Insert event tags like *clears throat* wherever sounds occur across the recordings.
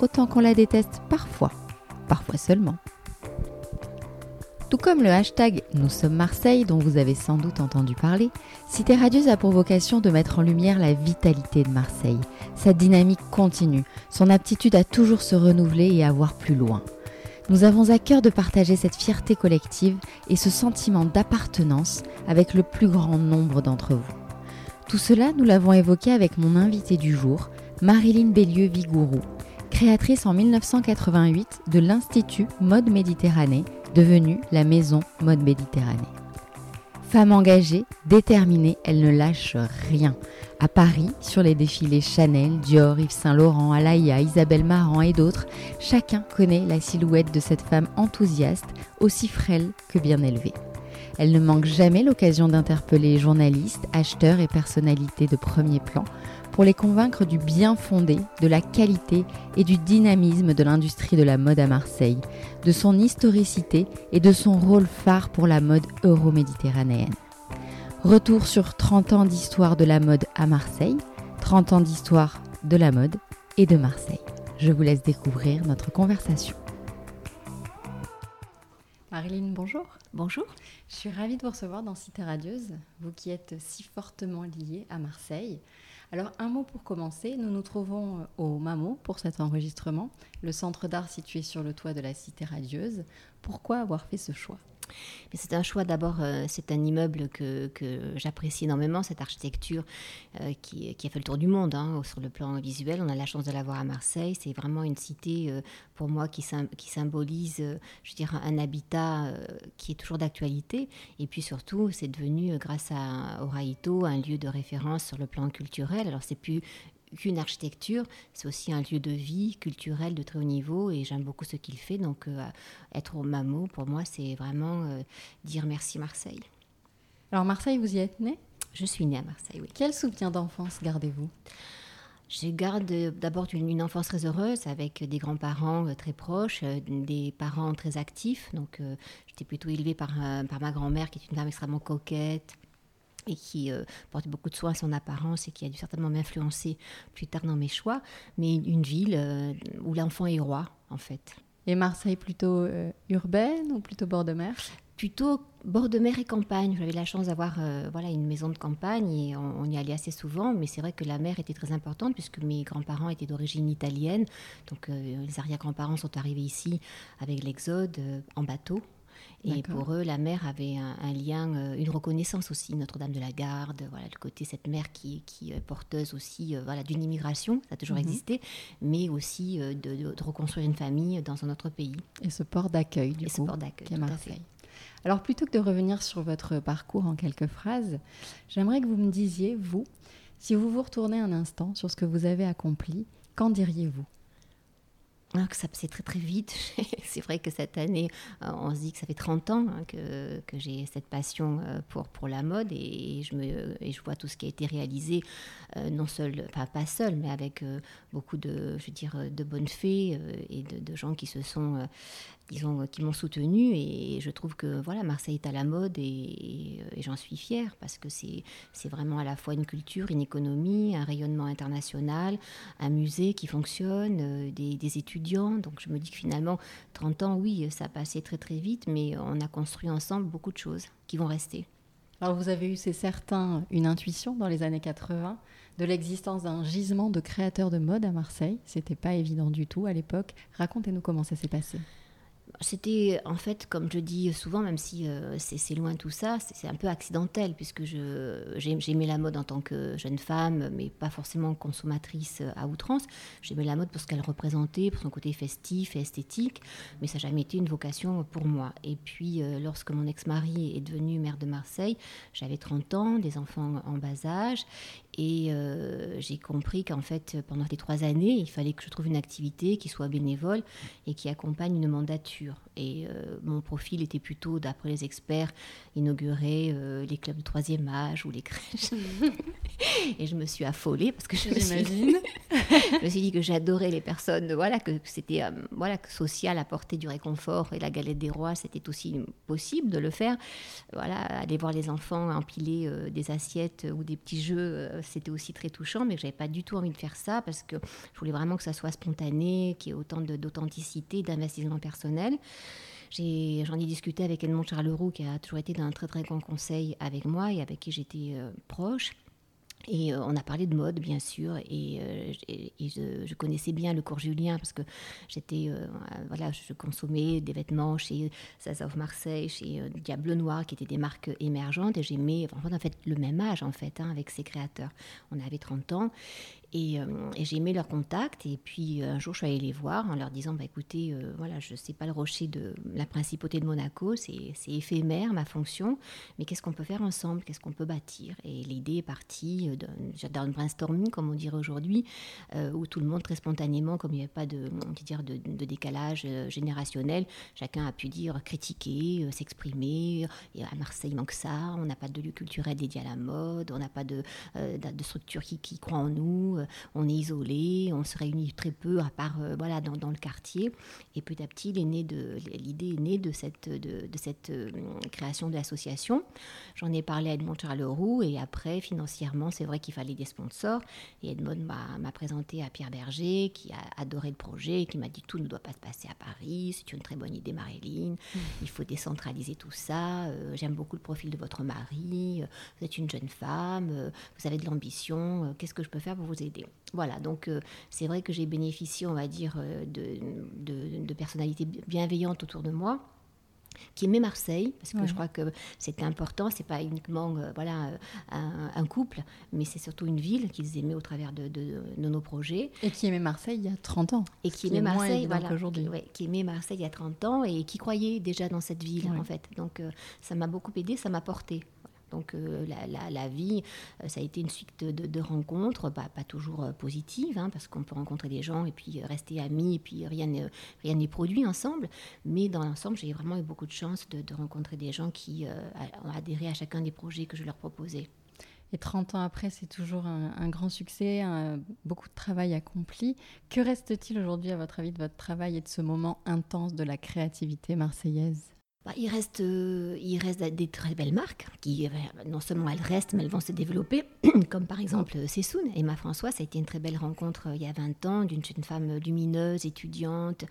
autant qu'on la déteste parfois, parfois seulement. Tout comme le hashtag Nous sommes Marseille dont vous avez sans doute entendu parler, Cité Radieuse a pour vocation de mettre en lumière la vitalité de Marseille, sa dynamique continue, son aptitude à toujours se renouveler et à voir plus loin. Nous avons à cœur de partager cette fierté collective et ce sentiment d'appartenance avec le plus grand nombre d'entre vous. Tout cela, nous l'avons évoqué avec mon invité du jour, Marilyn Bélieu-Vigourou, créatrice en 1988 de l'Institut Mode Méditerranée, devenu la Maison Mode Méditerranée. Femme engagée, déterminée, elle ne lâche rien. À Paris, sur les défilés Chanel, Dior, Yves Saint Laurent, Alaïa, Isabelle Marant et d'autres, chacun connaît la silhouette de cette femme enthousiaste, aussi frêle que bien élevée. Elle ne manque jamais l'occasion d'interpeller journalistes, acheteurs et personnalités de premier plan pour les convaincre du bien fondé, de la qualité et du dynamisme de l'industrie de la mode à Marseille, de son historicité et de son rôle phare pour la mode euro-méditerranéenne. Retour sur 30 ans d'histoire de la mode à Marseille, 30 ans d'histoire de la mode et de Marseille. Je vous laisse découvrir notre conversation. Marilyn, bonjour. Bonjour. Je suis ravie de vous recevoir dans Cité Radieuse, vous qui êtes si fortement liée à Marseille. Alors un mot pour commencer, nous nous trouvons euh, au MAMO pour cet enregistrement, le centre d'art situé sur le toit de la Cité Radieuse. Pourquoi avoir fait ce choix? C'est un choix d'abord, euh, c'est un immeuble que, j'apprécie énormément, cette architecture euh, qui, a fait le tour du monde hein, sur le plan visuel. On a la chance de l'avoir à Marseille. C'est vraiment une cité euh, pour moi qui, symbolise, je dirais, un habitat qui est toujours d'actualité. Et puis surtout, c'est devenu, grâce à Oraito, un lieu de référence sur le plan culturel. Alors c'est plus qu'une architecture, c'est aussi un lieu de vie culturel de très haut niveau et j'aime beaucoup ce qu'il fait. Donc euh, être au MAMO, pour moi, c'est vraiment euh, dire merci Marseille. Alors Marseille, vous y êtes né Je suis née à Marseille, oui. Quel soutien d'enfance gardez-vous? Je garde d'abord une, enfance très heureuse avec des grands-parents euh, très proches, des parents très actifs. Donc, j'étais plutôt élevée par, par ma grand-mère qui est une femme extrêmement coquette, et qui euh, portait beaucoup de soin à son apparence et qui a dû certainement m'influencer plus tard dans mes choix, mais une ville euh, où l'enfant est roi, en fait. Et Marseille plutôt euh, urbaine ou plutôt bord de mer? Plutôt bord de mer et campagne. J'avais la chance d'avoir voilà, une maison de campagne et on, y allait assez souvent, mais c'est vrai que la mer était très importante puisque mes grands-parents étaient d'origine italienne. Donc les arrière-grands-parents sont arrivés ici avec l'exode en bateau et pour eux, la mer avait un, lien, euh, une reconnaissance aussi, Notre-Dame de la Garde, voilà, le côté cette mer qui, qui est porteuse aussi euh, voilà, d'une immigration, ça a toujours mhm. existé, mais aussi euh, de, reconstruire une famille dans un autre pays. Et ce port d'accueil, du et coup, ce port d'accueil, à Marseille. Alors plutôt que de revenir sur votre parcours en quelques phrases, j'aimerais que vous me disiez, vous, si vous vous retournez un instant sur ce que vous avez accompli, qu'en diriez-vous? Ah, que ça passait très très vite. *laughs* c'est vrai que cette année, euh, on se dit que ça fait 30 ans hein, que, que j'ai cette passion euh, pour, pour la mode et, je me, et je vois tout ce qui a été réalisé, euh, non seul, pas, seul, mais avec beaucoup de, je veux dire, de bonnes fées et de, gens qui se sont disons, qui m'ont soutenu et je trouve que voilà Marseille est à la mode et, j'en suis fière parce que c'est vraiment à la fois une culture, une économie, un rayonnement international, un musée qui fonctionne, euh, des, étudiants. Donc je me dis que finalement 30 ans, oui, ça a passé très très vite, mais on a construit ensemble beaucoup de choses qui vont rester. Alors vous avez eu, c'est certain, une intuition dans les années 80 de l'existence d'un gisement de créateurs de mode à Marseille. C'était pas évident du tout à l'époque. Racontez-nous comment ça s'est passé. C'était en fait, comme je dis souvent, même si euh, c'est loin tout ça, c'est un peu accidentel puisque j'aimais la mode en tant que jeune femme, mais pas forcément consommatrice à outrance. J'aimais la mode pour ce qu'elle représentait, pour son côté festif et esthétique, mais ça n'a jamais été une vocation pour moi. Et puis, euh, lorsque mon ex-mari est devenu maire de Marseille, j'avais 30 ans, des enfants en bas âge, Et euh, j'ai compris qu'en fait, pendant les trois années, il fallait que je trouve une activité qui soit bénévole et qui accompagne une mandature. Et euh, mon profil était plutôt, d'après les experts, inaugurer euh, les clubs de troisième âge ou les crèches. *laughs* et je me suis affolée parce que je me, suis... *laughs* je me suis dit que j'adorais les personnes, voilà, que, c'était voilà, que social, apporter du réconfort et la galette des rois, c'était aussi possible de le faire. Voilà, aller voir les enfants empiler des assiettes ou des petits jeux c'était aussi très touchant, mais je n'avais pas du tout envie de faire ça parce que je voulais vraiment que ça soit spontané, qu'il y ait autant d'authenticité, d'investissement personnel. J'en ai, discuté avec Edmond Charleroux, qui a toujours été d'un très très grand conseil avec moi et avec qui j'étais euh, proche. Et euh, on a parlé de mode, bien sûr, et, euh, je, connaissais bien le cours Julien parce que j'étais, euh, voilà, je consommais des vêtements chez Zaza of Marseille, chez Diable Noir, qui étaient des marques émergentes, et j'aimais, en fait, le même âge, en fait, hein, avec ces créateurs. On avait 30 ans, et, euh, et j'ai aimé leur contact. Et puis un jour, je suis allée les voir en leur disant bah, écoutez, euh, voilà, je ne sais pas le rocher de la principauté de Monaco, c'est éphémère ma fonction, mais qu'est-ce qu'on peut faire ensemble? Qu'est-ce qu'on peut bâtir? Et l'idée est partie euh, d'un brainstorming, comme on dirait aujourd'hui, où tout le monde, très spontanément, comme il n'y avait pas de, dire, de, décalage générationnel, chacun a pu dire, critiquer, s'exprimer. À Marseille, il manque ça, on n'a pas de lieu culturel dédié à la mode, on n'a pas de, de structure qui, qui croit en nous euh, on est isolé, on se réunit très peu, à part euh, voilà, dans, le quartier. Et petit à petit, l'idée est née de cette, de, cette euh, création de l'association. J'en ai parlé à Edmond Charleroux et après, financièrement, c'est vrai qu'il fallait des sponsors. Et Edmond m'a présenté à Pierre Berger, qui a adoré le projet, qui m'a dit tout ne doit pas se passer à Paris, c'est une très bonne idée, Marilyn. Mmh. Il faut décentraliser tout ça. J'aime beaucoup le profil de votre mari. Vous êtes une jeune femme, vous avez de l'ambition. Qu'est-ce que je peux faire pour vous aider voilà, donc euh, c'est vrai que j'ai bénéficié, on va dire, euh, de, personnalités bienveillantes autour de moi qui aimaient Marseille, parce que je crois que c'était important, c'est pas uniquement euh, voilà, un, couple, mais c'est surtout une ville qu'ils aimaient au travers de, nos projets. Et qui aimait Marseille il y a 30 ans. Et qui, aimait Marseille, voilà, qui, qui, aimait Marseille il y a 30 ans et qui croyait déjà dans cette ville, en fait. Donc ça m'a beaucoup aidé, ça m'a porté. Donc euh, la, vie, euh, ça a été une suite de, rencontres, pas toujours euh, positives, hein, parce qu'on peut rencontrer des gens et puis rester amis, et puis rien n'est produit ensemble. Mais dans l'ensemble, j'ai vraiment eu beaucoup de chance de, rencontrer des gens qui ont adhéré à chacun des projets que je leur proposais. Et 30 ans après, c'est toujours un, grand succès, beaucoup de travail accompli. Que reste-t-il aujourd'hui, à votre avis, de votre travail et de ce moment intense de la créativité marseillaise? Bah, il, reste, euh, il reste des très belles marques qui, euh, non seulement elles restent, mais elles vont se développer, *clears throat* comme par exemple Sessoun. Emma François, ça a été une très belle rencontre euh, il y a 20 ans d'une jeune femme lumineuse, étudiante,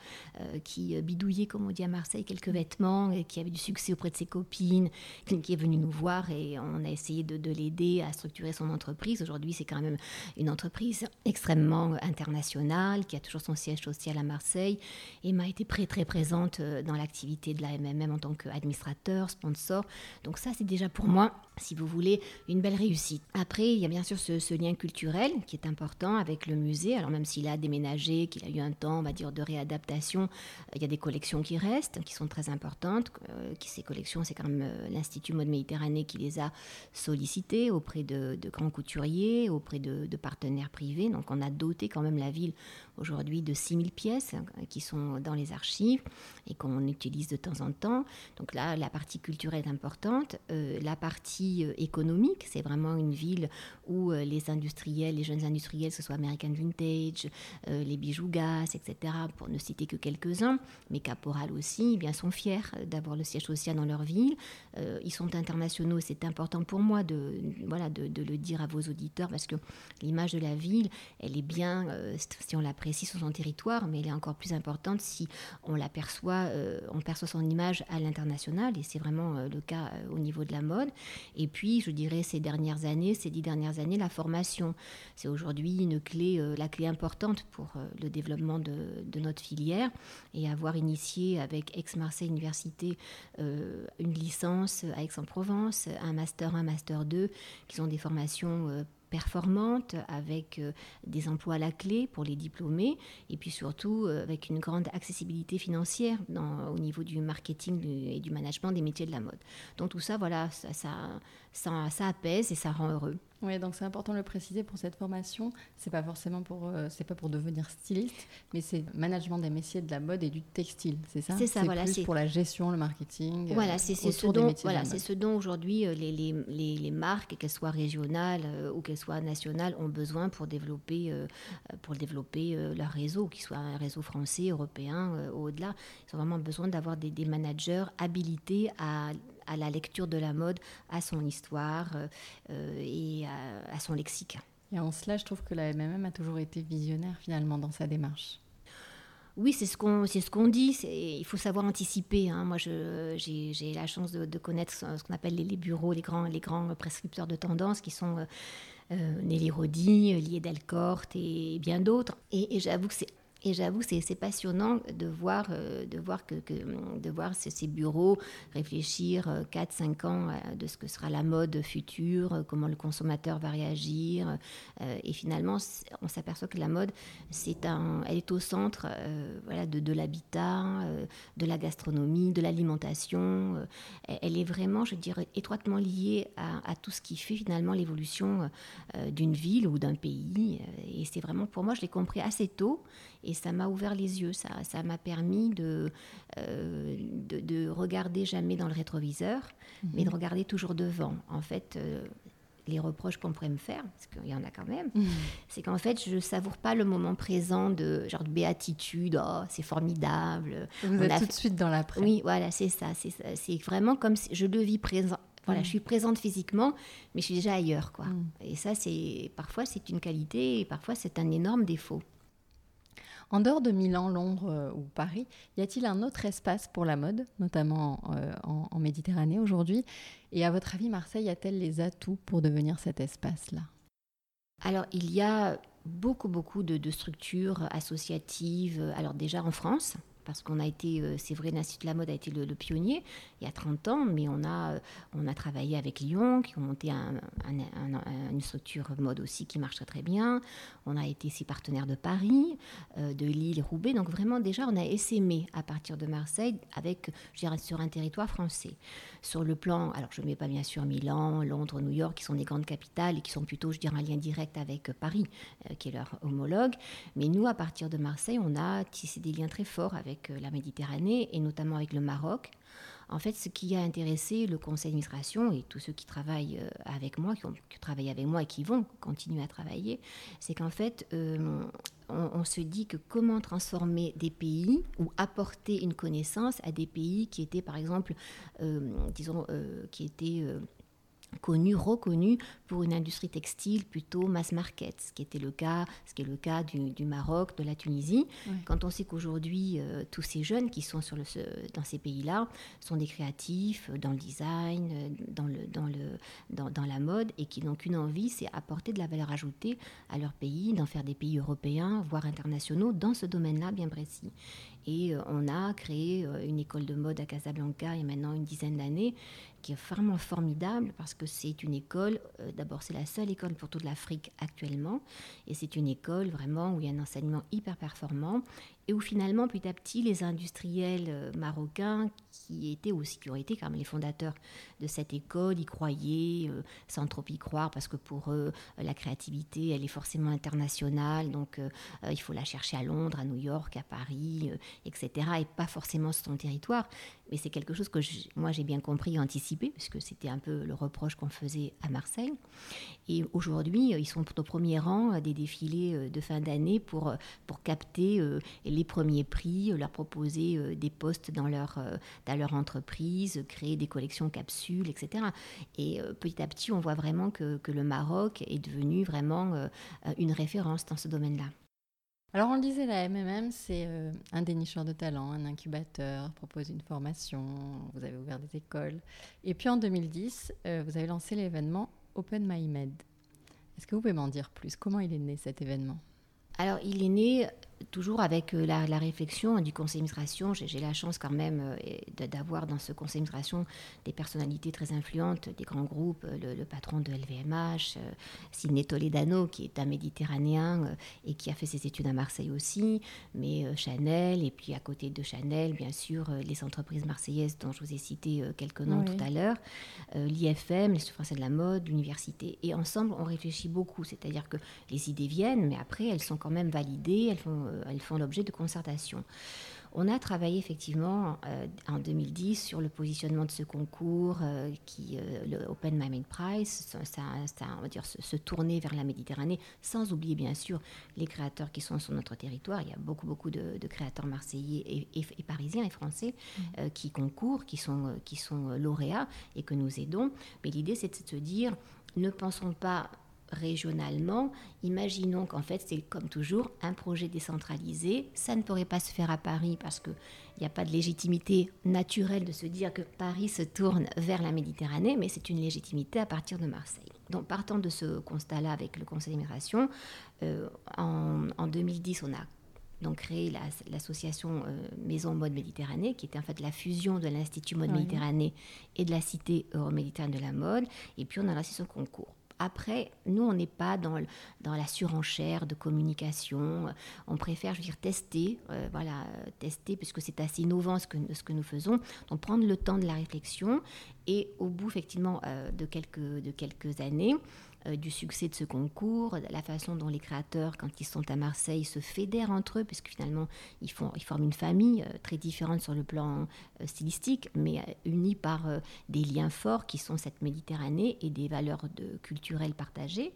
qui bidouillait, comme on dit à Marseille, quelques vêtements, et qui avait du succès auprès de ses copines, qui est venue nous voir et on a essayé de, de l'aider à structurer son entreprise. Aujourd'hui, c'est quand même une entreprise extrêmement internationale, qui a toujours son siège social à Marseille. Emma été très, très présente dans l'activité de la MMM en tant qu'administrateur, sponsor. Donc ça, c'est déjà pour moi, si vous voulez, une belle réussite. Après, il y a bien sûr ce, lien culturel qui est important avec le musée. Alors même s'il a déménagé, qu'il a eu un temps, on va dire, de réadaptation, il y a des collections qui restent, qui sont très importantes. Euh, ces collections, c'est quand même euh, l'Institut Mode Méditerranée qui les a sollicitées auprès de, grands couturiers, auprès de, partenaires privés. Donc on a doté quand même la ville aujourd'hui de 6000 pièces hein, qui sont dans les archives et qu'on utilise de temps en temps. Donc là, la partie culturelle est importante. Euh, la partie euh, économique, c'est vraiment une ville où euh, les industriels, les jeunes industriels, que ce soit American Vintage, les bijoux etc., pour ne citer que quelques-uns, mais Caporal aussi, eh bien, sont fiers d'avoir le siège social dans leur ville. ils sont internationaux, c'est important pour moi de, voilà, de, le dire à vos auditeurs parce que l'image de la ville, elle est bien, si on la précise sur son territoire, mais elle est encore plus importante si on l'aperçoit, on perçoit son image à l'international, et c'est vraiment euh, le cas euh, au niveau de la mode. Et puis, je dirais, ces dernières années, ces dix dernières années, la formation. C'est aujourd'hui une clé, euh, la clé importante pour le développement de, notre filière. Et avoir initié avec Aix-Marseille Université une licence à Aix-en-Provence, un master 1, master 2, qui sont des formations performante, avec euh, des emplois à la clé pour les diplômés, et puis surtout euh, avec une grande accessibilité financière au niveau du marketing et du management des métiers de la mode. Donc tout ça, voilà, ça, ça, ça, apaise et ça rend heureux. Oui, donc c'est important de le préciser pour cette formation. C'est pas forcément pour, euh, c'est pas pour devenir styliste, mais c'est management des métiers de la mode et du textile, c'est ça? C'est ça, voilà. Plus pour la gestion, le marketing. Voilà, euh, c'est ce dont, voilà, c'est ce dont aujourd'hui euh, les, les, les, marques, qu'elles soient régionales ou qu'elles soient nationales, ont besoin pour développer, pour développer leur réseau, qu'il soit un réseau français, européen, au-delà. Ils ont vraiment besoin d'avoir des, des managers habilités à à la lecture de la mode, à son histoire euh, et à, son lexique. Et en cela, je trouve que la MMM a toujours été visionnaire finalement dans sa démarche. Oui, c'est ce qu'on c'est ce qu'on dit. Il faut savoir anticiper. Hein. Moi, j'ai la chance de, connaître ce, qu'on appelle les, bureaux, les grands les grands prescripteurs de tendance qui sont euh, euh Nelly Rodi, Lié Delcorte et bien d'autres. Et, et j'avoue que c'est et j'avoue, c'est passionnant de voir, euh, de voir, que, de voir ces, bureaux réfléchir 4-5 euh, ans de ce que sera la mode future, euh, comment le consommateur va réagir. et finalement, on s'aperçoit que la mode, c'est un, elle est au centre voilà, de, l'habitat, de la gastronomie, de l'alimentation. elle est vraiment, je dirais, étroitement liée à tout ce qui fait finalement l'évolution d'une ville ou d'un pays. Et c'est vraiment, pour moi, je l'ai compris assez tôt. Et ça m'a ouvert les yeux, ça, ça m'a permis de, euh, de, regarder jamais dans le rétroviseur, mais de mhm. regarder toujours devant. En fait, euh, les reproches qu'on pourrait me faire, parce qu'il y en a quand même, mhm. c'est qu'en fait, je savoure pas le moment présent de genre de béatitude, oh, c'est formidable. Vous êtes tout de suite dans l'après. Oui, voilà, c'est ça. C'est vraiment comme si je le vis présent. Voilà, je suis présente physiquement, mais je suis déjà ailleurs, quoi. Et ça, c'est parfois c'est une qualité, et parfois c'est un énorme défaut. En dehors de Milan, Londres euh, ou Paris, y a-t-il un autre espace pour la mode, notamment euh, en, Méditerranée aujourd'hui? Et à votre avis, Marseille a-t-elle les atouts pour devenir cet espace-là? Alors, il y a beaucoup, beaucoup de, structures associatives. Alors déjà en France, parce qu'on a été, euh, c'est vrai, l'Institut de la mode a été le, pionnier il y a 30 ans, mais on a, euh, on a travaillé avec Lyon, qui ont monté une structure mode aussi qui marche très, très bien. On a été aussi partenaire de Paris, euh, de Lille, Roubaix. Donc vraiment, déjà, on a essaimé à partir de Marseille avec, sur un territoire français. Sur le plan, alors je ne mets pas bien sûr Milan, Londres, New York, qui sont des grandes capitales et qui sont plutôt, je dirais, un lien direct avec Paris, qui est leur homologue. Mais nous, à partir de Marseille, on a tissé des liens très forts avec euh, la Méditerranée et notamment avec le Maroc. En fait, ce qui a intéressé le conseil d'administration et tous ceux qui travaillent euh, avec moi, qui ont travaillé avec moi et qui vont continuer à travailler, c'est qu'en fait, euh, on, se dit que comment transformer des pays ou apporter une connaissance à des pays qui étaient, par exemple, disons, qui étaient connu, reconnu pour une industrie textile plutôt mass market, ce qui était le cas, ce qui est le cas du, Maroc, de la Tunisie. Quand on sait qu'aujourd'hui euh, tous ces jeunes qui sont sur le, dans ces pays-là sont des créatifs euh, dans le design, euh, dans, le, dans, le, dans, dans la mode et qui n'ont qu'une envie, c'est apporter de la valeur ajoutée à leur pays, d'en faire des pays européens, voire internationaux dans ce domaine-là bien précis. Et on a créé une école de mode à Casablanca il y a maintenant une dizaine d'années qui est vraiment formidable parce que c'est une école, euh, d'abord c'est la seule école pour toute l'Afrique actuellement, et c'est une école vraiment où il y a un enseignement hyper performant et où finalement, petit à petit, les industriels euh, marocains, qui étaient été quand même les fondateurs de cette école, y croyaient, euh, sans trop y croire, parce que pour eux, la créativité, elle est forcément internationale, donc il faut la chercher à Londres, à New York, à Paris, etc., et pas forcément sur son territoire. Mais c'est quelque chose que moi j'ai bien compris et anticipé, puisque c'était un peu le reproche qu'on faisait à Marseille. Et aujourd'hui, ils sont au premier rang des défilés de fin d'année pour, pour capter les premiers prix, euh, leur proposer euh, des postes dans leur, euh, dans leur entreprise, créer des collections capsules, etc. Et petit à petit, on voit vraiment que, que le Maroc est devenu vraiment une référence dans ce domaine-là. Alors on le disait, la MMM, c'est un dénicheur de talent, un incubateur, propose une formation, vous avez ouvert des écoles. Et puis en 2010, vous avez lancé l'événement Open My Med. Est-ce que vous pouvez m'en dire plus? Comment il est né cet événement? Alors il est né toujours avec euh, la, réflexion du conseil d'administration, j'ai la chance quand même euh, d'avoir dans ce conseil d'administration des personnalités très influentes, des grands groupes, le, patron de LVMH, Sidney Toledano, qui est un méditerranéen et qui a fait ses études à Marseille aussi, mais Chanel, et puis à côté de Chanel, bien sûr, les entreprises marseillaises dont je vous ai cité quelques noms tout à l'heure, l'IFM, l'Institut français de la mode, l'université. Et ensemble, on réfléchit beaucoup, c'est-à-dire que les idées viennent, mais après, elles sont quand même validées, elles font, euh, elles font l'objet de concertation. On a travaillé effectivement euh, en 2010 sur le positionnement de ce concours, euh, qui, le Open Mind Prize, ça, on va dire, se, tourner vers la Méditerranée, sans oublier bien sûr les créateurs qui sont sur notre territoire. Il y a beaucoup, beaucoup de, créateurs marseillais et, parisiens et français mmh. qui concourent, qui sont, qui sont lauréats et que nous aidons. Mais l'idée, c'est de se dire, ne pensons pas régionalement, imaginons qu'en fait c'est comme toujours un projet décentralisé. Ça ne pourrait pas se faire à Paris parce qu'il n'y a pas de légitimité naturelle de se dire que Paris se tourne vers la Méditerranée, mais c'est une légitimité à partir de Marseille. Donc partant de ce constat-là avec le Conseil d'immigration, euh, en, 2010 on a donc créé l'association euh, Maison Mode Méditerranée, qui était en fait la fusion de l'Institut Mode Méditerranée et de la Cité Euro-Méditerranée de la mode. Et puis on a lancé son concours. Après, nous, on n'est pas dans, dans la surenchère de communication. On préfère, je veux dire, tester, euh, voilà, tester, puisque c'est assez innovant ce que, ce que nous faisons. Donc, prendre le temps de la réflexion et au bout, effectivement, euh, de, quelques, de quelques années, euh, du succès de ce concours, la façon dont les créateurs, quand ils sont à Marseille, se fédèrent entre eux, parce que finalement, ils, forment une famille euh, très différente sur le plan euh, stylistique, mais unie par des liens forts qui sont cette Méditerranée et des valeurs culturelles partagées.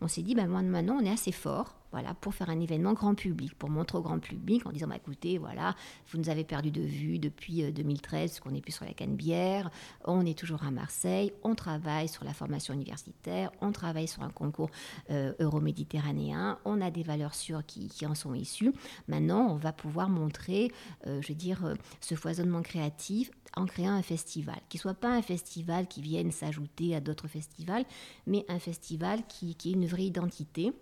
On s'est dit, ben, maintenant, on est assez fort voilà, pour faire un événement grand public, pour montrer au grand public en disant, bah, écoutez, voilà, vous nous avez perdu de vue depuis 2013, qu'on n'est plus sur la Canebière, on est toujours à Marseille, on travaille sur la formation universitaire, on travaille sur un concours euh, euroméditerranéen, on a des valeurs sûres qui, en sont issues. Maintenant, on va pouvoir montrer, euh, je veux dire, euh, ce foisonnement créatif en créant un festival, qui soit pas un festival qui vienne s'ajouter à d'autres festivals, mais un festival qui, qui une vraie identité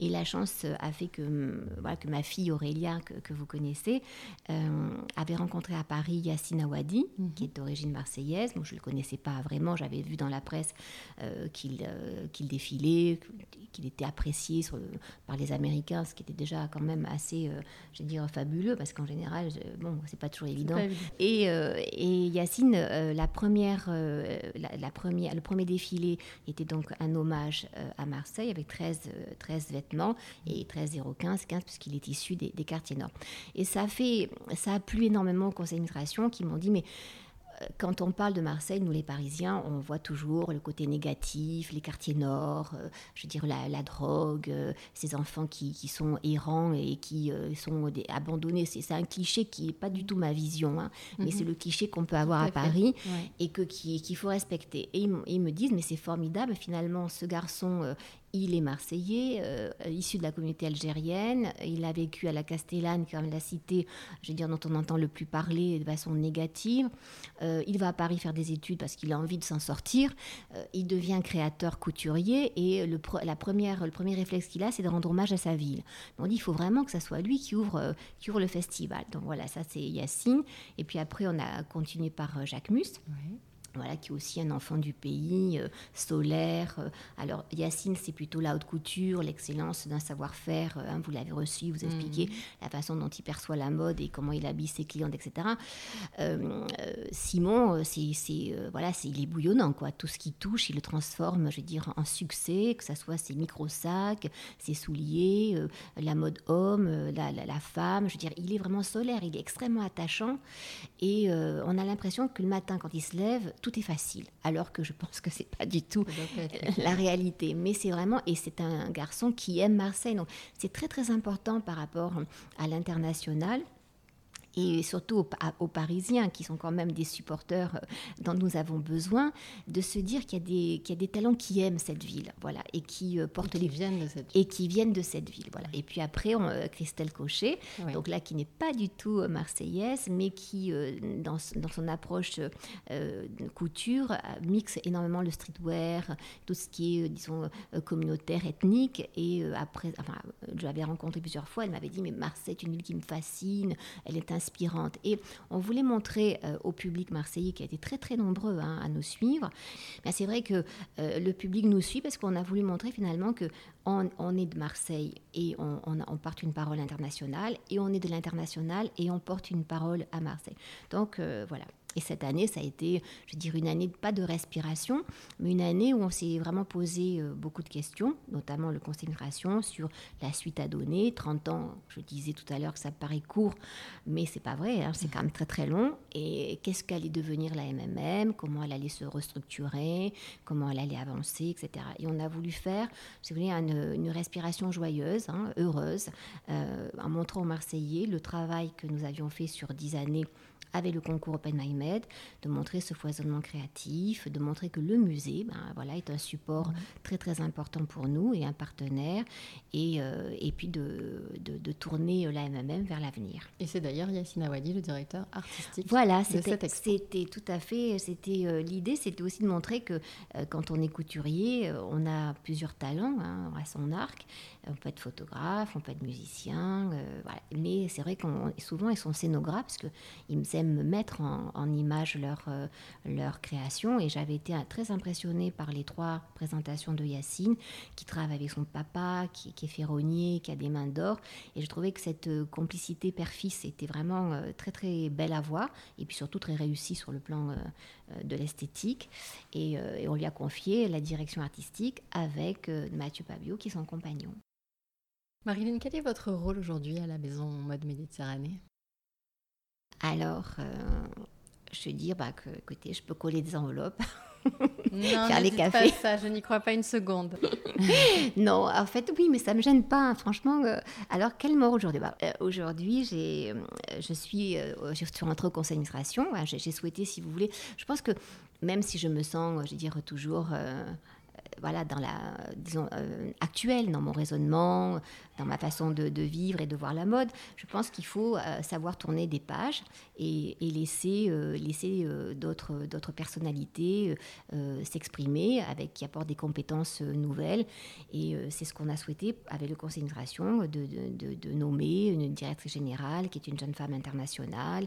et la chance a fait que, mm, voilà, que ma fille Aurélia, que, vous connaissez, euh, avait rencontré à Paris Yassine Awadi, mhm. qui est d'origine marseillaise. Je ne le connaissais pas vraiment. J'avais vu dans la presse euh, euh, qu'il défilait, qu'il était apprécié par les Américains, ce qui était déjà quand même assez, je veux dire, fabuleux, parce qu'en général, bon, c'est pas toujours évident. Et, et, Yacine, la première, la, première, le premier défilé était donc un hommage à Marseille avec 13, 13 vêtements et 13,015, 15 puisqu'il est issu des, quartiers nord. Et ça a fait, ça a plu énormément aux conseils d'administration qui m'ont dit mais quand on parle de Marseille, nous les Parisiens, on voit toujours le côté négatif, les quartiers nord, euh, je veux dire la, drogue, euh, ces enfants qui, sont errants et qui euh, sont abandonnés. C'est un cliché qui n'est pas du tout ma vision, hein, mais mhm. c'est le cliché qu'on peut avoir à, Paris et que qu'il faut respecter. Et ils, me disent, mais c'est formidable, finalement, ce garçon, il est marseillais, issu de la communauté algérienne. Il a vécu à la Castellane, comme la cité, je veux dire, dont on entend le plus parler de façon négative. Euh, il va à Paris faire des études parce qu'il a envie de s'en sortir. Euh, il devient créateur couturier et le, la première, le premier réflexe qu'il a, c'est de rendre hommage à sa ville. On dit il faut vraiment que ça soit lui qui ouvre, euh, le festival. Donc voilà, ça c'est Yacine. Et puis après, on a continué par Jacques Mus voilà, qui est aussi un enfant du pays, euh, solaire. Euh. alors, Yacine, c'est plutôt la haute couture, l'excellence d'un savoir-faire. Euh, hein, vous l'avez reçu, vous expliquez mhm. la façon dont il perçoit la mode et comment il habille ses clientes, etc. Simon, c'est, voilà, c'est, il est bouillonnant, quoi. Tout ce qu'il touche, il le transforme, je veux dire, en succès, que ce soit ses micro-sacs, ses souliers, la mode homme, la, la, femme. Je veux dire, il est vraiment solaire, il est extrêmement attachant. Et on a l'impression que le matin, quand il se lève, tout est facile, alors que je pense que c'est pas du tout *laughs* la réalité. Mais c'est vraiment, et c'est un garçon qui aime Marseille, donc c'est très très important par rapport à l'international. Et surtout aux, Parisiens, qui sont quand même des supporters euh, dont nous avons besoin, de se dire qu'il y, y, a des talents qui aiment cette ville, voilà, et qui euh, portent et qui les viennent de cette et qui viennent de cette ville, voilà. Et puis après, on, euh, Christelle Cochet, donc là qui n'est pas du tout marseillaise, mais qui dans, dans, son approche couture mixe énormément le streetwear, tout ce qui est disons communautaire, ethnique. Et après, enfin, je l'avais rencontrée plusieurs fois, elle m'avait dit mais Marseille est une ville qui me fascine, elle est un Et on voulait montrer euh, au public marseillais, qui a été très très nombreux hein, à nous suivre, ben, c'est vrai que euh, le public nous suit parce qu'on a voulu montrer finalement que on, est de Marseille et on, on, porte une parole internationale, et on est de l'international et on porte une parole à Marseille. Donc euh, voilà, et cette année, ça a été, je veux dire, une année pas de respiration, mais une année où on s'est vraiment posé euh, beaucoup de questions, notamment le conseil sur la suite à donner. 30 ans, je disais tout à l'heure que ça paraît court, mais c'est pas vrai, hein, c'est quand même très très long. Et qu'est-ce qu'allait devenir la MMM Comment elle allait se restructurer? Comment elle allait avancer, etc. Et on a voulu faire, si vous voulez, une, respiration joyeuse, hein, heureuse, euh, en montrant aux Marseillais le travail que nous avions fait sur 10 années avec le concours Open Med, de montrer ce foisonnement créatif, de montrer que le musée ben, voilà, est un support très très important pour nous et un partenaire, et, euh, et puis de, de, tourner la MMM vers l'avenir. Et c'est d'ailleurs Yassine Awadi, le directeur artistique voilà, c'était, C'était tout à fait, c'était euh, l'idée, c'était aussi de montrer que euh, quand on est couturier, on a plusieurs talents hein, à son arc, on peut être photographe, on peut être musicien, voilà. mais c'est vrai qu'on souvent ils sont scénographes parce qu'ils me me mettre en, image leur, euh, leur création. Et j'avais été très impressionnée par les trois présentations de Yacine, qui travaille avec son papa, qui, est ferronnier, qui a des mains d'or. Et je trouvais que cette euh, complicité père-fils était vraiment euh, très très belle à voir, et puis surtout très réussie sur le plan de l'esthétique. Et, et, on lui a confié la direction artistique avec Mathieu Pabio, qui est son compagnon. Marilyn, quel est votre rôle aujourd'hui à la Maison Mode Méditerranée? Alors, euh, je vais dire bah, que, écoutez, je peux coller des enveloppes. *laughs* Non, faire les cafés. Pas ça, je n'y crois pas une seconde. *laughs* non, en fait, oui, mais ça ne me gêne pas, hein, franchement. Euh, alors, quelle mort aujourd'hui? Bah, euh, Aujourd'hui, j'ai, je suis, suis rentrée au conseil d'administration. j'ai, souhaité, si vous voulez, je pense que même si je me sens, je veux dire, toujours voilà, dans la, disons, actuelle, dans mon raisonnement, dans ma façon de, vivre et de voir la mode. Je pense qu'il faut euh, savoir tourner des pages et, laisser, euh, laisser euh, d'autres, d'autres personnalités s'exprimer avec qui apportent des compétences nouvelles. Et c'est ce qu'on a souhaité avec le conseil d'administration de, de, de, nommer une directrice générale qui est une jeune femme internationale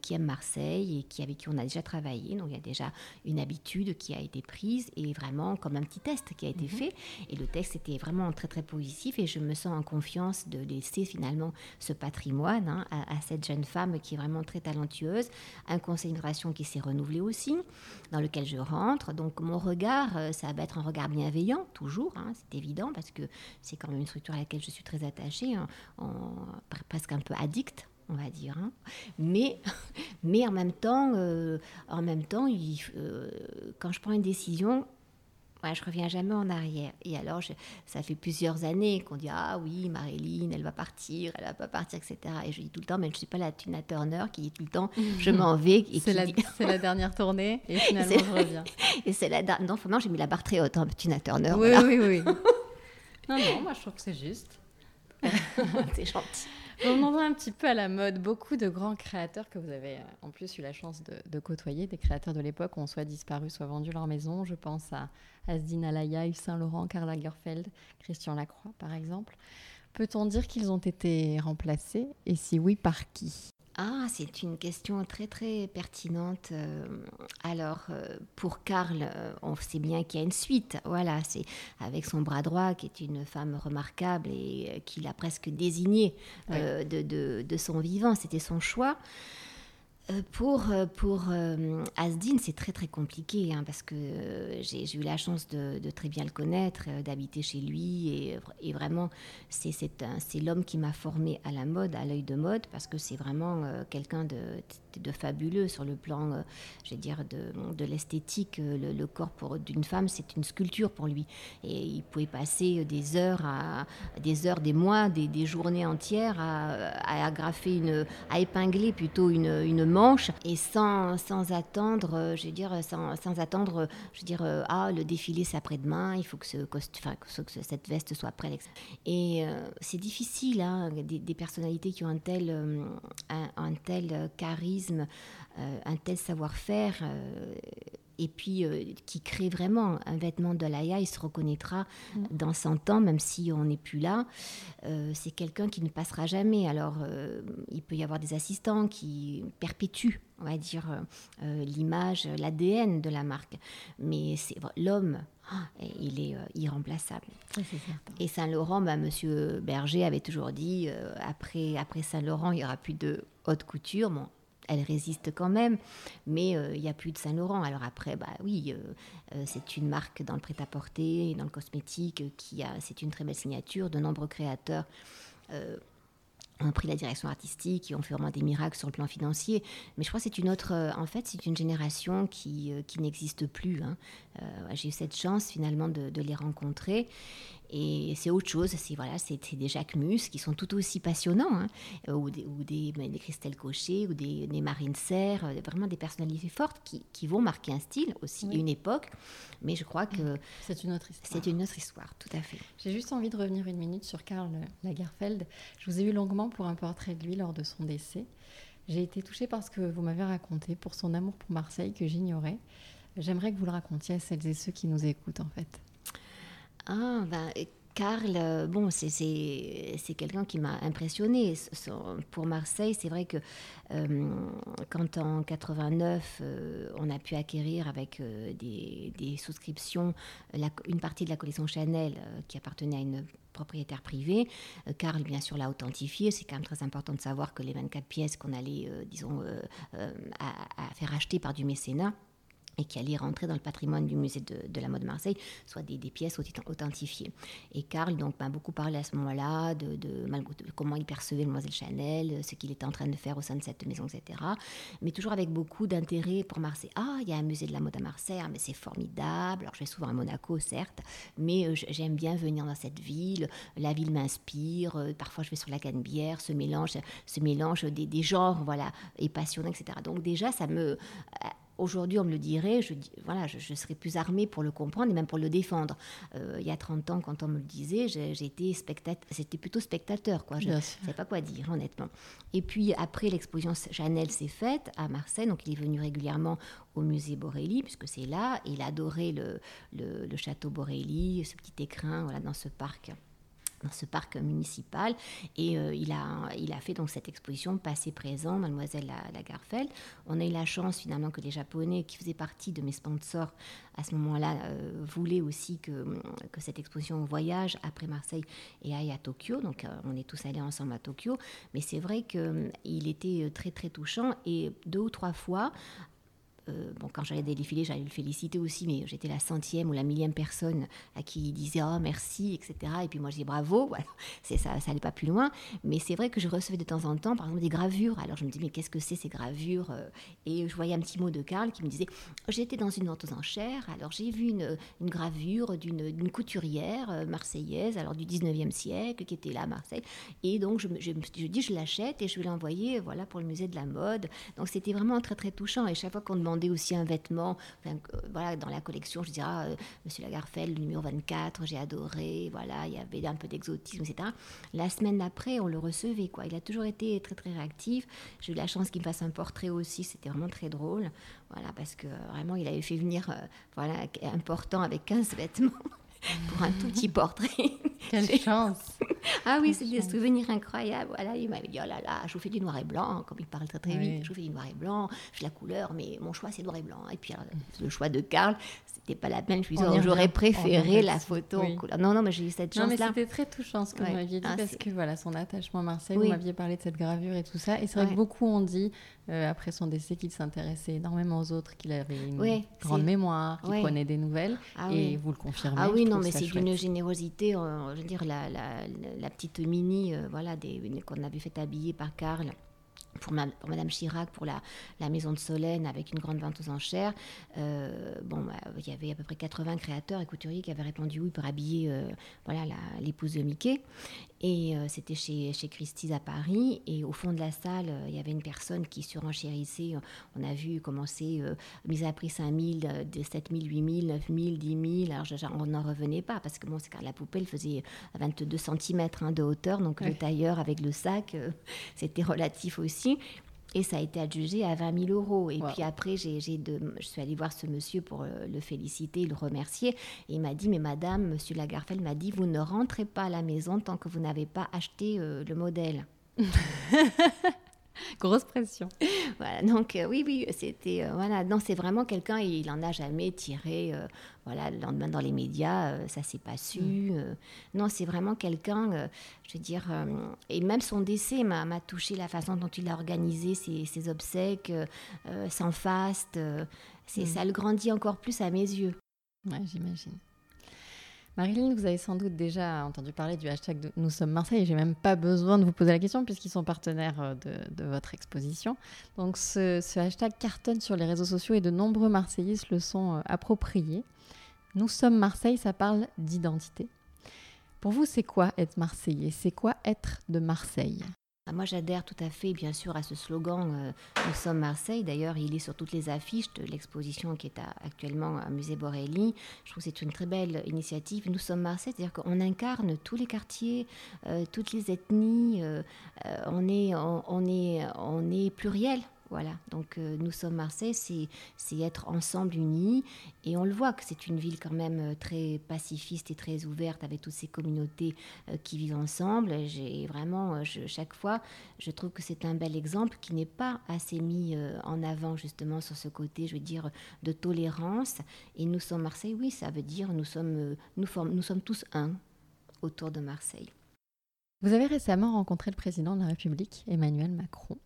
qui aime Marseille et qui avec qui on a déjà travaillé. Donc il y a déjà une habitude qui a été prise et vraiment comme un petit test qui a été mhm. fait. Et le test était vraiment très très positif et je me sens en confiance de laisser finalement ce patrimoine hein, à, cette jeune femme qui est vraiment très talentueuse, un conseil d'administration qui s'est renouvelé aussi, dans lequel je rentre. Donc mon regard, euh, ça va être un regard bienveillant, toujours, hein, c'est évident, parce que c'est quand même une structure à laquelle je suis très attachée, hein, presque un peu addict on va dire. Mais, *laughs* mais en même temps, euh, en même temps euh, quand je prends une décision, Ouais, je reviens jamais en arrière. Et alors, ça fait plusieurs années qu'on dit Ah oui, Marilyn, elle va partir, elle va pas partir, etc. Et je dis tout le temps Mais je ne suis pas la Tina Turner qui dit tout le temps Je *laughs* m'en vais. C'est la, la, dernière tournée et *laughs* finalement je reviens. *laughs* Et c'est la Non, vraiment, j'ai mis la barre très haute, hein, Tina Turner. Oui, oui, oui. non, non, moi je trouve que c'est juste. c'est gentil. On en un petit peu à la mode. Beaucoup de grands créateurs que vous avez euh, en plus eu la chance de, côtoyer, des créateurs de l'époque ont soit disparu, soit vendu leur maison. Je pense à Asdine Alaya, Yves Saint Laurent, Karl Lagerfeld, Christian Lacroix par exemple. Peut-on dire qu'ils ont été remplacés? Et si oui, par qui? Ah, c'est une question très très pertinente. Euh, alors, euh, pour Karl, euh, on sait bien qu'il y a une suite. Voilà, c'est avec son bras droit, qui est une femme remarquable et qu'il a presque désigné de, de, son vivant. C'était son choix. Euh, pour, euh, pour euh, Asdin, c'est très très compliqué hein, parce que j'ai eu la chance de, très bien le connaître, d'habiter chez lui et, et vraiment c'est l'homme qui m'a formé à la mode, à l'œil de mode parce que c'est vraiment quelqu'un de de fabuleux sur le plan, euh, je vais dire, de, de l'esthétique. Le, le, corps d'une femme, c'est une sculpture pour lui. Et il pouvait passer des heures, à, des heures, des mois, des, des journées entières à, à, agrafer une, à épingler plutôt une, une manche et sans, sans attendre, je veux dire, sans, sans attendre, je veux dire, ah, le défilé c'est après-demain, il faut que, ce enfin, que cette veste soit prête. Et c'est difficile, hein, des, personnalités qui ont un tel, un tel charisme, euh, un tel savoir-faire euh, et puis euh, qui crée vraiment un vêtement de Laïa, il se reconnaîtra mm. dans 100 ans, même si on n'est plus là. c'est quelqu'un qui ne passera jamais. Alors, il peut y avoir des assistants qui perpétuent, on va dire, l'image, l'ADN de la marque. Mais c'est l'homme, ah, il est irremplaçable. et Saint-Laurent, bah, Monsieur Berger avait toujours dit, après, après Saint-Laurent, il n'y aura plus de haute couture. Bon, elle résiste quand même, mais euh, il n'y a plus de Saint-Laurent. Alors après, bah oui, euh, euh, c'est une marque dans le prêt-à-porter dans le cosmétique qui a, c'est une très belle signature. De nombreux créateurs ont pris la direction artistique, qui ont fait vraiment des miracles sur le plan financier. Mais je crois que c'est une autre, en fait, c'est une génération qui, qui n'existe plus. Hein. j'ai eu cette chance finalement de, de les rencontrer. Et c'est autre chose, c'est voilà, c'est des Jacques Mus qui sont tout aussi passionnants, hein, euh, ou, des, ou des, des, Christelle Cochet, ou des, des Marine Serre, euh, vraiment des personnalités fortes qui, qui vont marquer un style aussi, une époque. Mais je crois que c'est une autre histoire. C'est une autre histoire, tout à fait. J'ai juste envie de revenir une minute sur Karl Lagerfeld. Je vous ai eu longuement pour un portrait de lui lors de son décès. J'ai été touchée par ce que vous m'avez raconté, pour son amour pour Marseille que j'ignorais. J'aimerais que vous le racontiez à celles et ceux qui nous écoutent en fait. Ah, ben, Karl, euh, bon, c'est quelqu'un qui m'a impressionné. Pour Marseille, c'est vrai que euh, quand en 89, euh, on a pu acquérir avec des, des, souscriptions une partie de la collection Chanel qui appartenait à une propriétaire privée, Karl, bien sûr, l'a authentifié. C'est quand même très important de savoir que les 24 pièces qu'on allait, disons, à faire acheter par du mécénat, et qui allait rentrer dans le patrimoine du musée de, la mode Marseille, soit des, pièces authentifiées. Et Karl donc m'a beaucoup parlé à ce moment-là de, de, comment il percevait Mademoiselle Chanel, ce qu'il était en train de faire au sein de cette maison, etc. Mais toujours avec beaucoup d'intérêt pour Marseille. Ah, il y a un musée de la mode à Marseille, ah, mais c'est formidable. Alors je vais souvent à Monaco, certes, mais euh, j'aime bien venir dans cette ville. La ville m'inspire. Euh, parfois je vais sur la Canebière, ce mélange, ce mélange des, des genres, voilà, est passionnant, etc. Donc déjà ça me Aujourd'hui, on me le dirait, je, voilà, je, serais plus armée pour le comprendre et même pour le défendre. Euh, il y a 30 ans, quand on me le disait, j'étais spectateur, c'était plutôt spectateur, quoi. Je ne savais pas quoi dire, honnêtement. Et puis, après, l'exposition Chanel s'est faite à Marseille, donc il est venu régulièrement au musée Borelli, puisque c'est là, il adorait le, le, le château Borelli, ce petit écrin, voilà, dans ce parc dans ce parc municipal. Et euh, il, a, il a fait donc cette exposition passé-présent, Mademoiselle Lagarfeld. On a eu la chance finalement que les Japonais, qui faisaient partie de mes sponsors à ce moment-là, euh, voulaient aussi que, que cette exposition voyage après Marseille et aille à Tokyo. Donc euh, on est tous allés ensemble à Tokyo. Mais c'est vrai qu'il était très très touchant. Et deux ou trois fois, euh, bon, quand j'allais des défilés, j'allais le féliciter aussi, mais j'étais la centième ou la millième personne à qui il disait oh merci, etc. Et puis moi je dis bravo, *laughs* ça, ça pas plus loin. Mais c'est vrai que je recevais de temps en temps, par exemple, des gravures. Alors je me dis mais qu'est-ce que c'est ces gravures euh? Et je voyais un petit mot de Karl qui me disait j'étais dans une vente aux enchères, alors j'ai vu une, gravure d'une couturière euh, marseillaise, alors du 19e siècle, qui était là à Marseille. Et donc je, je, je dis je l'achète et je vais l'envoyer voilà, pour le musée de la mode. Donc c'était vraiment très très touchant. Et chaque fois qu'on aussi un vêtement. Euh, voilà, dans la collection, je dirais, ah, euh, Monsieur Lagarfeld, le numéro 24, j'ai adoré. Voilà, il y avait un peu d'exotisme, etc. La semaine d'après, on le recevait. Quoi. Il a toujours été très, très réactif. J'ai eu la chance qu'il me fasse un portrait aussi. C'était vraiment très drôle. Voilà, parce que vraiment, il avait fait venir, euh, voilà, important avec 15 vêtements *laughs* pour un tout petit portrait. *laughs* Quelle chance *laughs* Ah oui, c'est des souvenirs incroyables. Voilà, il m'avait dit, oh là là, je vous fais du noir et blanc, comme il parle très très vite, je vous fais du noir et blanc, je fais la couleur, mais mon choix c'est noir et blanc. Et puis le choix de Karl, c'était pas la peine, je lui disais, oh, j'aurais préféré la photo en couleur. Non, non, mais j'ai eu cette chance-là. Non, mais c'était très touchant ce que vous m'aviez dit, ah, parce que voilà, son attachement à Marseille, vous m'aviez parlé de cette gravure et tout ça. Et c'est vrai que beaucoup ont dit, euh, après son décès, qu'il s'intéressait énormément aux autres, qu'il avait une grande mémoire, qu'il prenait des nouvelles. Ah et vous le confirmez. Ah oui, non, mais c'est d'une générosité, euh, je veux dire, la, la, la petite mini, euh, voilà, qu'on avait fait habiller par Karl pour, Madame Chirac, pour la, maison de Solène avec une grande vente aux enchères. Euh, bon, bah, il y avait à peu près 80 créateurs et couturiers qui avaient répondu oui pour habiller euh, voilà l'épouse de Mickey. Et euh, c'était chez, chez Christie's à Paris. Et au fond de la salle, il y avait une personne qui surenchérissait. On a vu commencer, mise à prix 5 000, 7 000, 8 000, 9 000, 10 000. Alors on n'en revenait pas parce que bon, car la poupée, elle faisait 22 cm hein, de hauteur. Donc le tailleur avec le sac, *laughs* c'était relatif aussi. Et ça a été adjugé à 20 000 euros. Et puis après, j'ai, de, je suis allée voir ce monsieur pour euh, le féliciter, le remercier. Et il m'a dit, mais madame, monsieur Lagarfeld m'a dit, vous ne rentrez pas à la maison tant que vous n'avez pas acheté euh, le modèle. *laughs* *laughs* Grosse pression. Voilà, donc euh, oui, oui, c'était voilà, non, c'est vraiment quelqu'un. Il en a jamais tiré, voilà, le lendemain dans les médias, ça s'est pas su. Mm. non, c'est vraiment quelqu'un je veux dire, euh, et même son décès m'a touché la façon dont il a organisé ses, obsèques, euh, euh, sans faste. c'est mm. Ça le grandit encore plus à mes yeux. Ouais, j'imagine. Marilyn, vous avez sans doute déjà entendu parler du hashtag de Nous sommes Marseille. J'ai même pas besoin de vous poser la question puisqu'ils sont partenaires de, votre exposition. Donc ce, hashtag cartonne sur les réseaux sociaux et de nombreux Marseillais le sont appropriés. Nous sommes Marseille, ça parle d'identité. Pour vous, c'est quoi être Marseillais? C'est quoi être de Marseille? Ah, moi, j'adhère tout à fait, bien sûr, à ce slogan euh, Nous sommes Marseille. D'ailleurs, il est sur toutes les affiches de l'exposition qui est actuellement au musée Borelli. Je trouve que c'est une très belle initiative. Nous sommes Marseille, c'est-à-dire qu'on incarne tous les quartiers, euh, toutes les ethnies. Euh, on, est, on, est, on est pluriel. Voilà, donc euh, nous sommes Marseille, c'est être ensemble unis. Et on le voit que c'est une ville quand même euh, très pacifiste et très ouverte avec toutes ces communautés euh, qui vivent ensemble. J'ai vraiment, chaque fois, je trouve que c'est un bel exemple qui n'est pas assez mis en avant justement sur ce côté, je veux dire, de tolérance. Et nous sommes Marseille, oui, ça veut dire nous sommes, nous, nous sommes tous un autour de Marseille. Vous avez récemment rencontré le président de la République, Emmanuel Macron.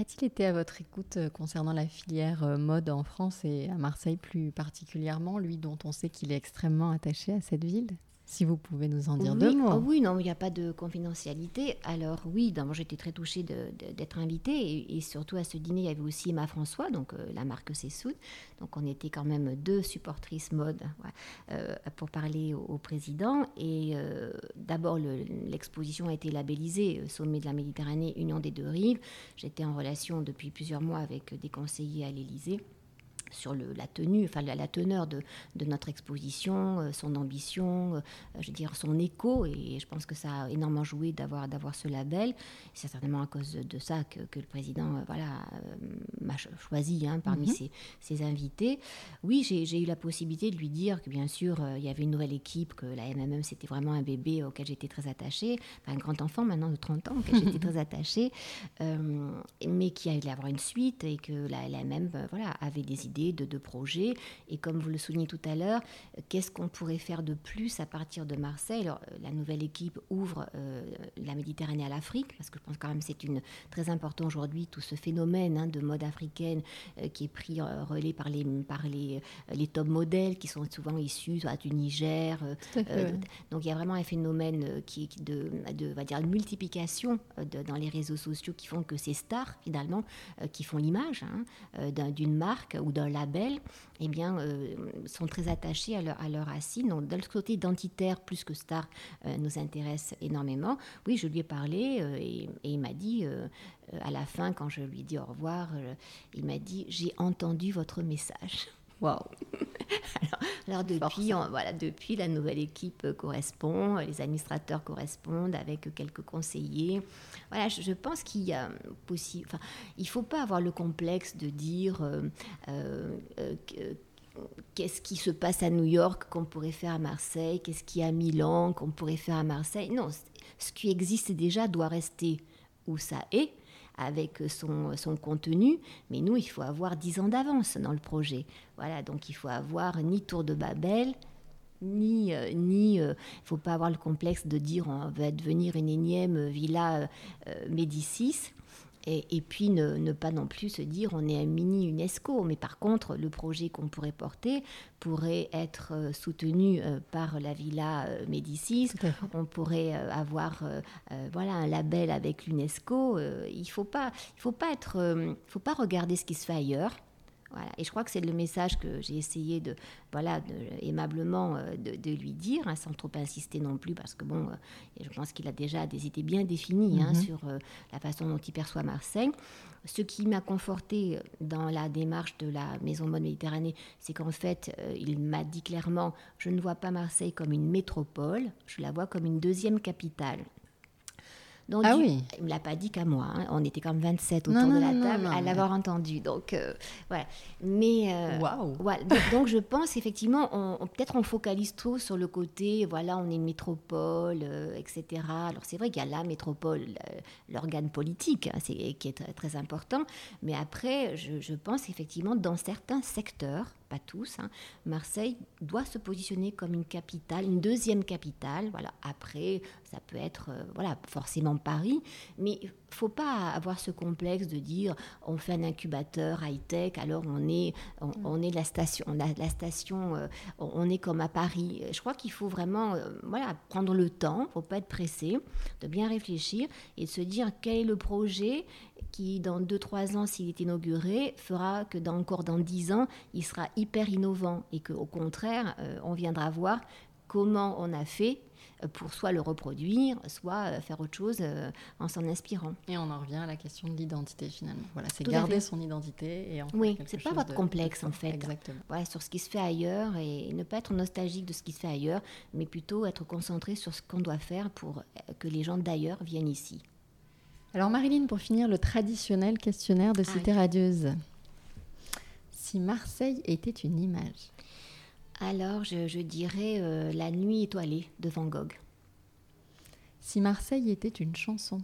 A-t-il été à votre écoute euh, concernant la filière euh, mode en France et à Marseille plus particulièrement, lui dont on sait qu'il est extrêmement attaché à cette ville? Si vous pouvez nous en dire deux mots. Oh oui, non, il n'y a pas de confidentialité. Alors oui, moi j'étais très touchée d'être invitée et, surtout à ce dîner, il y avait aussi Emma François, donc euh, la marque Cessoud. Donc on était quand même deux supportrices mode euh, pour parler au, président. Et euh, d'abord, l'exposition a été labellisée Sommet de la Méditerranée, Union des deux rives. J'étais en relation depuis plusieurs mois avec des conseillers à l'Élysée sur le, la tenue, enfin la, teneur de, de, notre exposition, euh, son ambition, euh, je veux dire son écho, et je pense que ça a énormément joué d'avoir d'avoir ce label. C'est certainement à cause de, ça que, que, le président euh, voilà m'a choisi hein, parmi mhm. ses, ses, invités. Oui, j'ai eu la possibilité de lui dire que bien sûr il y avait une nouvelle équipe, que la MMM c'était vraiment un bébé auquel j'étais très attachée, enfin, un grand enfant maintenant de 30 ans auquel j'étais *laughs* très attachée, mais qui allait avoir une suite et que la, la MMM voilà avait des idées de, projets. Et comme vous le soulignez tout à l'heure, qu'est-ce qu'on pourrait faire de plus à partir de Marseille? Alors, euh, la nouvelle équipe ouvre euh, la Méditerranée à l'Afrique, parce que je pense quand même c'est une très important aujourd'hui tout ce phénomène hein, de mode africaine euh, qui est pris relais par les par les, les top modèles qui sont souvent issus du Niger. donc il y a vraiment un phénomène qui, de, de va dire multiplication dans les réseaux sociaux qui font que ces stars finalement qui font l'image hein, d'une marque ou d'un label, eh bien, euh, sont très attachés à leur, à leur racine. Donc, le côté identitaire, plus que star, euh, nous intéresse énormément. Oui, je lui ai parlé euh, et, il m'a dit, à la fin, quand je lui ai dit au revoir, il m'a dit J'ai entendu votre message. Waouh *laughs* alors, depuis, voilà, depuis, la nouvelle équipe correspond, les administrateurs correspondent avec quelques conseillers. Voilà, je, pense qu'il y a possible. Enfin, il faut pas avoir le complexe de dire. Euh, euh, euh, qu'est-ce qui se passe à New York qu'on pourrait faire à Marseille, qu'est-ce qui y a à Milan qu'on pourrait faire à Marseille. Non, ce qui existe déjà doit rester où ça est avec son, son contenu, mais nous, il faut avoir dix ans d'avance dans le projet. Voilà, donc il faut avoir ni Tour de Babel, ni euh, ni euh, faut pas avoir le complexe de dire on va devenir une énième villa euh, Médicis Et, puis ne, pas non plus se dire on est un mini UNESCO, mais par contre le projet qu'on pourrait porter pourrait être euh, soutenu euh, par la Villa euh, Médicis. On pourrait avoir voilà un label avec l'UNESCO. il faut pas il faut pas être faut pas regarder ce qui se fait ailleurs. Et je crois que c'est le message que j'ai essayé de, voilà, aimablement euh, de, lui dire, hein, sans trop insister non plus, parce que bon, euh, je pense qu'il a déjà des idées bien définies hein, mhm. sur euh, la façon dont il perçoit Marseille. Ce qui m'a conforté dans la démarche de la Maison Mode Méditerranée, c'est qu'en fait, il m'a dit clairement, je ne vois pas Marseille comme une métropole, je la vois comme une deuxième capitale. Donc, ah oui. Il ne me l'a pas dit qu'à moi. Hein. On était comme 27 autour de la table à l'avoir entendu. Donc, euh, voilà. Mais, euh, Donc, je pense effectivement, on, peut-être on focalise trop sur le côté, voilà, on est une métropole, euh, etc. Alors, c'est vrai qu'il y a la métropole, l'organe politique, hein, qui est très, très, important. Mais après, je, je pense effectivement, dans certains secteurs, pas tous, hein. Marseille doit se positionner comme une capitale, une deuxième capitale. Voilà. Après, ça peut être euh, voilà, forcément Paris, mais il faut pas avoir ce complexe de dire on fait un incubateur high-tech, alors on est, on, mm. est la station, on a la station, euh, on est comme à Paris. Je crois qu'il faut vraiment euh, voilà, prendre le temps, faut pas être pressé, de bien réfléchir et de se dire quel est le projet qui, dans 2-3 ans, s'il est inauguré, fera que dans, encore dans 10 ans, il sera hyper innovant et qu'au contraire, euh, on viendra voir comment on a fait euh, pour soit le reproduire, soit euh, faire autre chose en s'en inspirant. Et on en revient à la question de l'identité finalement. Voilà, c'est garder son identité et en Oui, c'est pas votre complexe en fait. Exactement. Ouais, sur ce qui se fait ailleurs et ne pas être nostalgique de ce qui se fait ailleurs, mais plutôt être concentré sur ce qu'on doit faire pour que les gens d'ailleurs viennent ici. Alors Marilyn, pour finir, le traditionnel questionnaire de Cité Radieuse. Si Marseille était une image Alors je, dirais euh, La nuit étoilée de Van Gogh. Si Marseille était une chanson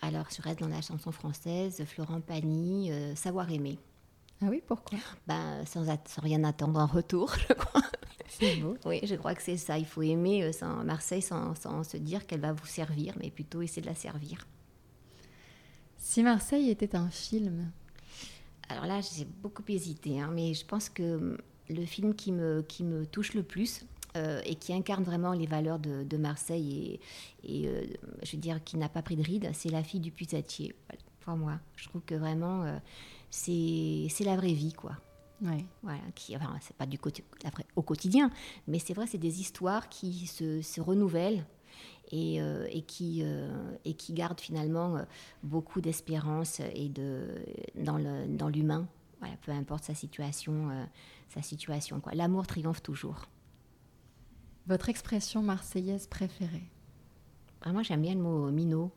Alors je reste dans la chanson française, Florent Pagny, euh, Savoir aimer. Ah oui, pourquoi? Ben, sans, sans rien attendre en retour, je crois. C'est beau. *laughs* Oui, je crois que c'est ça. Il faut aimer euh, sans, Marseille sans, se dire qu'elle va vous servir, mais plutôt essayer de la servir. Si Marseille était un film? Alors là, j'ai beaucoup hésité, hein, mais je pense que hum, le film qui me, qui me touche le plus, euh, et qui incarne vraiment les valeurs de, Marseille et, et euh, je veux dire qui n'a pas pris de ride, c'est La fille du pusatier. Pour moi, je trouve que vraiment c'est la vraie vie quoi. Voilà, qui, enfin, c'est pas du au quotidien, mais c'est vrai, c'est des histoires qui se, renouvellent et, euh, et, qui, euh, et qui gardent finalement euh, beaucoup d'espérance et de, dans, le, dans l'humain. Voilà, peu importe sa situation, sa situation. Quoi. L'amour triomphe toujours. Votre expression marseillaise préférée? Moi, j'aime bien le mot minot.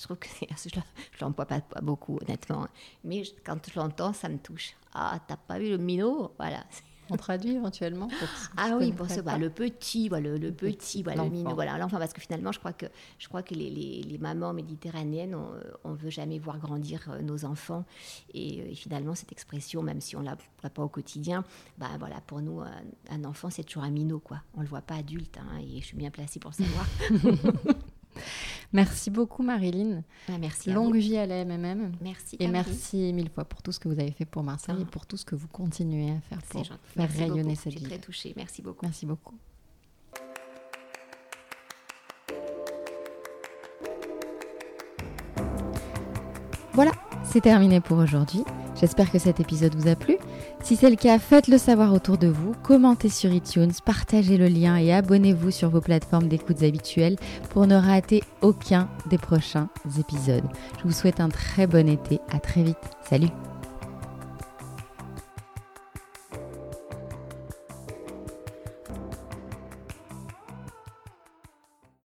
Je trouve que *laughs* je ne l'emploie pas, pas, beaucoup, honnêtement. Mais quand je l'entends, ça me touche. Ah, t'as pas vu le minot? Voilà. On traduit éventuellement Ah oui, pour ce, bah, le petit, voilà, le, petit, voilà, le minot, voilà, l'enfant. Parce que finalement, je crois que, je crois que les, les, mamans méditerranéennes, on ne veut jamais voir grandir euh, nos enfants. Et, euh, finalement, cette expression, même si on ne la pas au quotidien, bah, voilà, pour nous, un, enfant, c'est toujours un minot. Quoi. On ne le voit pas adulte. Hein, et je suis bien placée pour savoir. *laughs* *laughs* Merci beaucoup, Marilyn. Ah, merci. Longue vie à la MMM. Merci. Et merci mille fois pour tout ce que vous avez fait pour Marseille et ah. pour tout ce que vous continuez à faire pour faire rayonner cette ville. Je suis très touchée. Merci beaucoup. Merci beaucoup. Voilà, c'est terminé pour aujourd'hui. J'espère que cet épisode vous a plu. Si c'est le cas, faites-le savoir autour de vous, commentez sur iTunes, partagez le lien et abonnez-vous sur vos plateformes d'écoute habituelles pour ne rater aucun des prochains épisodes. Je vous souhaite un très bon été, à très vite, salut